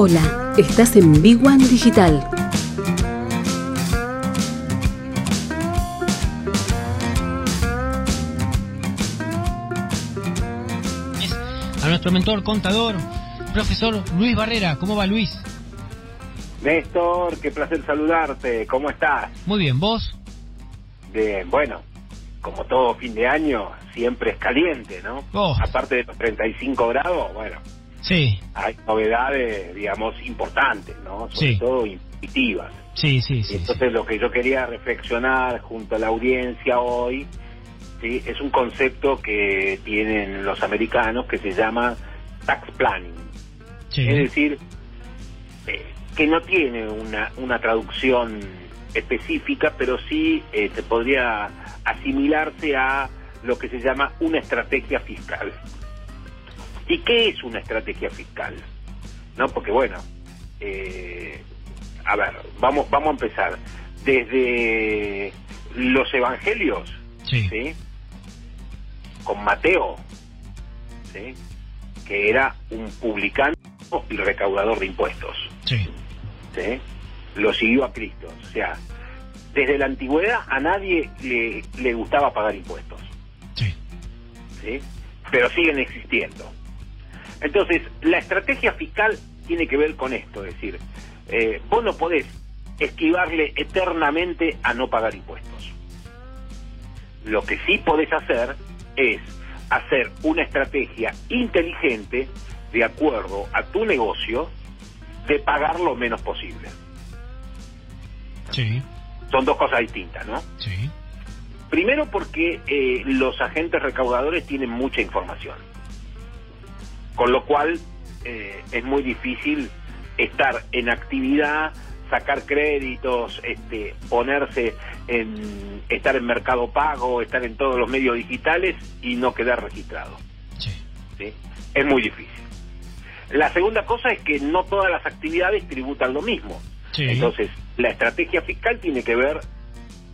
Hola, estás en Big One Digital. A nuestro mentor, contador, profesor Luis Barrera. ¿Cómo va Luis? Néstor, qué placer saludarte. ¿Cómo estás? Muy bien, ¿vos? Bien, bueno, como todo fin de año, siempre es caliente, ¿no? Oh. Aparte de los 35 grados, bueno, Sí, hay novedades, digamos, importantes, ¿no? Sobre Sí. todo intuitivas. sí, sí. sí. entonces lo que yo quería reflexionar junto a la audiencia hoy, ¿sí? es un concepto que tienen los americanos que se llama tax planning. Sí. Es decir, eh, que no tiene una, una traducción específica, pero sí eh, se podría asimilarse a lo que se llama una estrategia fiscal. ¿Y qué es una estrategia fiscal? ¿No? Porque bueno, eh, a ver, vamos, vamos a empezar. Desde los evangelios, Sí. ¿sí? Con Mateo, ¿sí? Que era un publicano y recaudador de impuestos, Sí. ¿sí? Lo siguió a Cristo. O sea, desde la antigüedad a nadie le, le gustaba pagar impuestos, Sí. ¿sí? Pero siguen existiendo. Entonces, la estrategia fiscal tiene que ver con esto, es decir, eh, vos no podés esquivarle eternamente a no pagar impuestos. Lo que sí podés hacer es hacer una estrategia inteligente de acuerdo a tu negocio de pagar lo menos posible. Sí. Son dos cosas distintas, ¿no? Sí. Primero porque eh, los agentes recaudadores tienen mucha información, con lo cual eh, es muy difícil estar en actividad, sacar créditos, este, ponerse en estar en mercado pago, estar en todos los medios digitales y no quedar registrado. Sí. ¿sí? Es muy difícil. La segunda cosa es que no todas las actividades tributan lo mismo. Sí. Entonces, la estrategia fiscal tiene que ver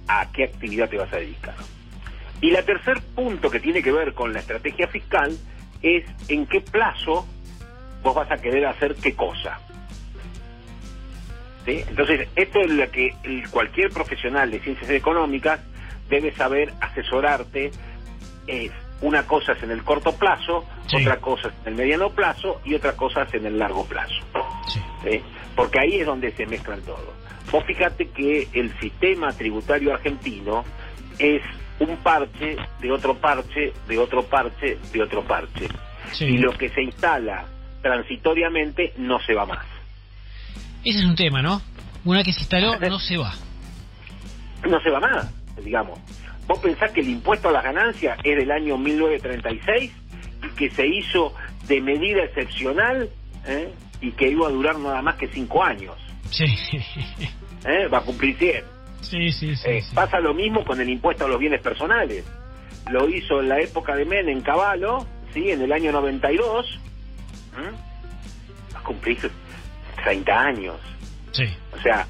a qué actividad te vas a dedicar. Y la tercer punto que tiene que ver con la estrategia fiscal es en qué plazo vos vas a querer hacer qué cosa. ¿Sí? Entonces, esto es lo que cualquier profesional de ciencias económicas debe saber asesorarte. Es una cosa es en el corto plazo, Sí. otra cosa es en el mediano plazo y otra cosa es en el largo plazo. Sí. ¿sí? porque ahí es donde se mezclan todo. Vos fíjate que el sistema tributario argentino es un parche de otro parche, de otro parche, de otro parche. Sí. Y lo que se instala transitoriamente no se va más. Ese es un tema, ¿no? Una vez que se instaló, no se va. No se va más, digamos. Vos pensás que el impuesto a las ganancias es del año 1936 y que se hizo de medida excepcional ¿eh? y que iba a durar nada más que cinco años. Sí. ¿eh? Va a cumplir 100. Sí, sí, sí. Eh, sí. Pasa lo mismo con el impuesto a los bienes personales. Lo hizo en la época de Menem Caballo, ¿sí? en el año 92. ¿Mm? Va a cumplir 30 años. Sí. O sea,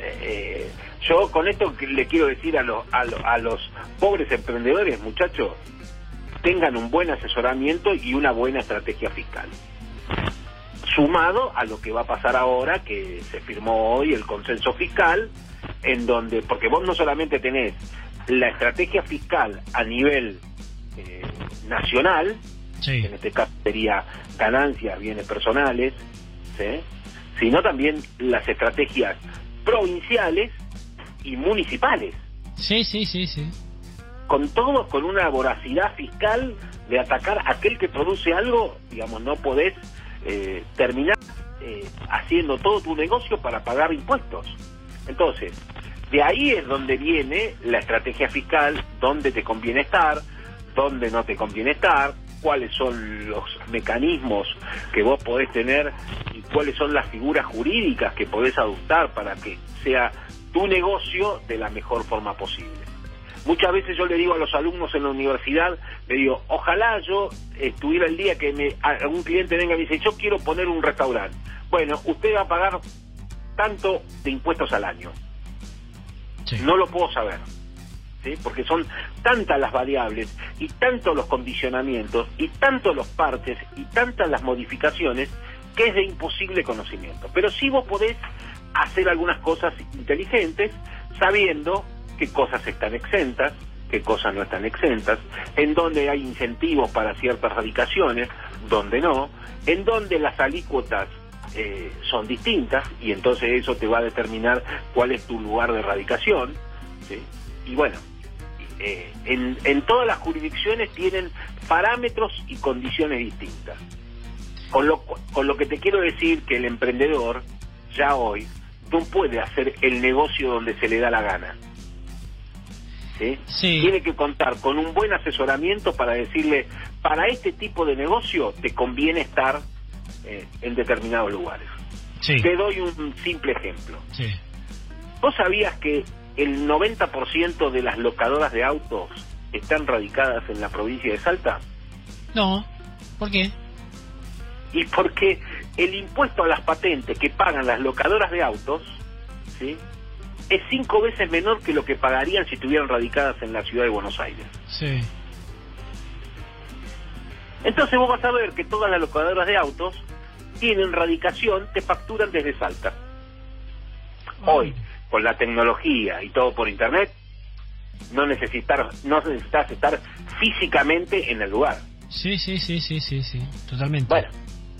eh, yo con esto le quiero decir a, los a, lo- a los pobres emprendedores, muchachos, tengan un buen asesoramiento y una buena estrategia fiscal. Sumado a lo que va a pasar ahora, que se firmó hoy el consenso fiscal, en donde, porque vos no solamente tenés la estrategia fiscal a nivel eh, nacional, Sí. que en este caso sería ganancias, bienes personales, ¿sí? sino también las estrategias provinciales y municipales, Sí, sí, sí, sí. con todo con una voracidad fiscal de atacar a aquel que produce algo, digamos, no podés eh, terminar eh, haciendo todo tu negocio para pagar impuestos. Entonces, de ahí es donde viene la estrategia fiscal, dónde te conviene estar, dónde no te conviene estar, cuáles son los mecanismos que vos podés tener y cuáles son las figuras jurídicas que podés adoptar para que sea tu negocio de la mejor forma posible. Muchas veces yo le digo a los alumnos en la universidad, le digo, ojalá yo estuviera el día que me, algún cliente venga y me dice, yo quiero poner un restaurante. Bueno, usted va a pagar tanto de impuestos al año. Sí. No lo puedo saber. ¿sí? Porque son tantas las variables y tantos los condicionamientos y tantos los parches y tantas las modificaciones que es de imposible conocimiento. Pero sí vos podés hacer algunas cosas inteligentes sabiendo qué cosas están exentas, qué cosas no están exentas, en donde hay incentivos para ciertas radicaciones, donde no, en donde las alícuotas eh, son distintas y entonces eso te va a determinar cuál es tu lugar de radicación. Y bueno, eh, en, en todas las jurisdicciones tienen parámetros y condiciones distintas. Con lo, con lo que te quiero decir que el emprendedor ya hoy no puede hacer el negocio donde se le da la gana. ¿Sí? Tiene que contar con un buen asesoramiento para decirle, para este tipo de negocio te conviene estar eh, en determinados lugares. Te doy un simple ejemplo. ¿Vos sabías que el 90% de las locadoras de autos están radicadas en la provincia de Salta? No, ¿por qué? Y porque el impuesto a las patentes que pagan las locadoras de autos, ¿sí? es cinco veces menor que lo que pagarían si estuvieran radicadas en la ciudad de Buenos Aires. Sí. Entonces vos vas a ver que todas las locadoras de autos tienen radicación, te facturan desde Salta. Hoy, con la tecnología y todo por internet, no necesitar, no necesitas estar físicamente en el lugar. Sí, sí, sí, sí, sí, sí, totalmente. Bueno,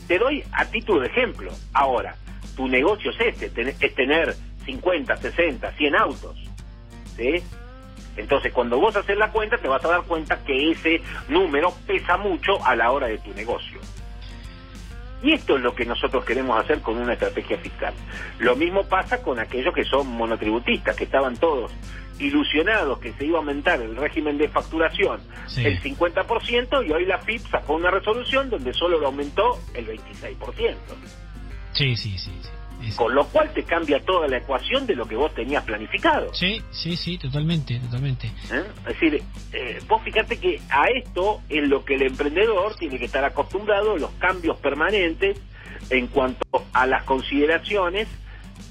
te doy a título de ejemplo. Ahora, tu negocio es este, es tener 50, 60, 100 autos. ¿Sí? Entonces, cuando vos haces la cuenta, te vas a dar cuenta que ese número pesa mucho a la hora de tu negocio. Y esto es lo que nosotros queremos hacer con una estrategia fiscal. Lo mismo pasa con aquellos que son monotributistas, que estaban todos ilusionados que se iba a aumentar el régimen de facturación el 50% y hoy la FIP sacó una resolución donde solo lo aumentó el 26%. Sí, sí, sí. Con lo cual te cambia toda la ecuación de lo que vos tenías planificado. Sí, sí, sí, totalmente, totalmente. ¿Eh? Es decir, eh, vos fíjate que a esto es lo que el emprendedor tiene que estar acostumbrado, los cambios permanentes en cuanto a las consideraciones,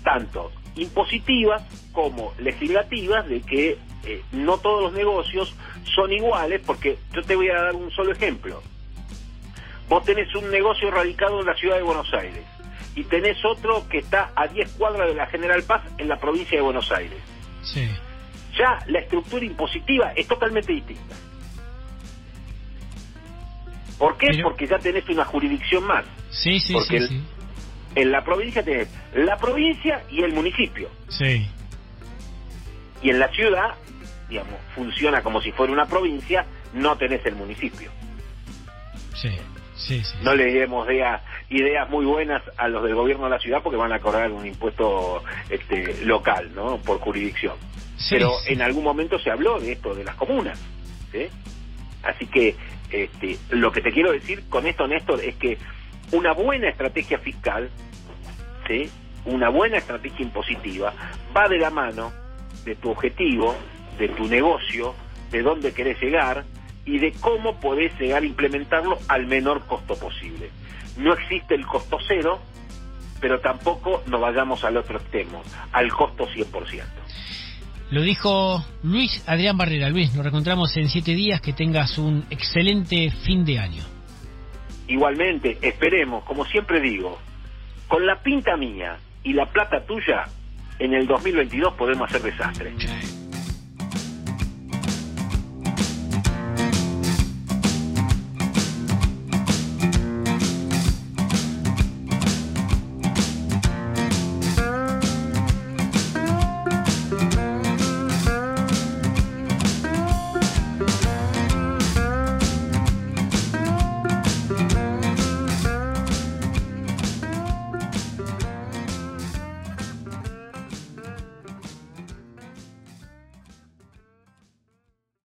tanto impositivas como legislativas, de que eh, no todos los negocios son iguales, porque yo te voy a dar un solo ejemplo. Vos tenés un negocio radicado en la ciudad de Buenos Aires y tenés otro que está a 10 cuadras de la General Paz en la provincia de Buenos Aires. Sí. Ya la estructura impositiva es totalmente distinta. ¿Por qué? Porque ya tenés una jurisdicción más. Sí, sí, sí, En la provincia tenés la provincia y el municipio. Sí. Y en la ciudad, digamos, funciona como si fuera una provincia, no tenés el municipio. Sí. No le demos ideas muy buenas a los del gobierno de la ciudad porque van a cobrar un impuesto este, local, ¿no? Por jurisdicción. Pero en algún momento se habló de esto, de las comunas. Así que este, lo que te quiero decir con esto, Néstor, es que una buena estrategia fiscal, ¿sí? una buena estrategia impositiva, va de la mano de tu objetivo, de tu negocio, de dónde querés llegar, y de cómo podés llegar a implementarlo al menor costo posible. No existe el costo cero, pero tampoco nos vayamos al otro extremo, al costo 100%. Lo dijo Luis Adrián Barrera. Luis, nos reencontramos en siete días. Que tengas un excelente fin de año. Igualmente, esperemos, como siempre digo, con la pinta mía y la plata tuya, en el 2022 podemos hacer desastre.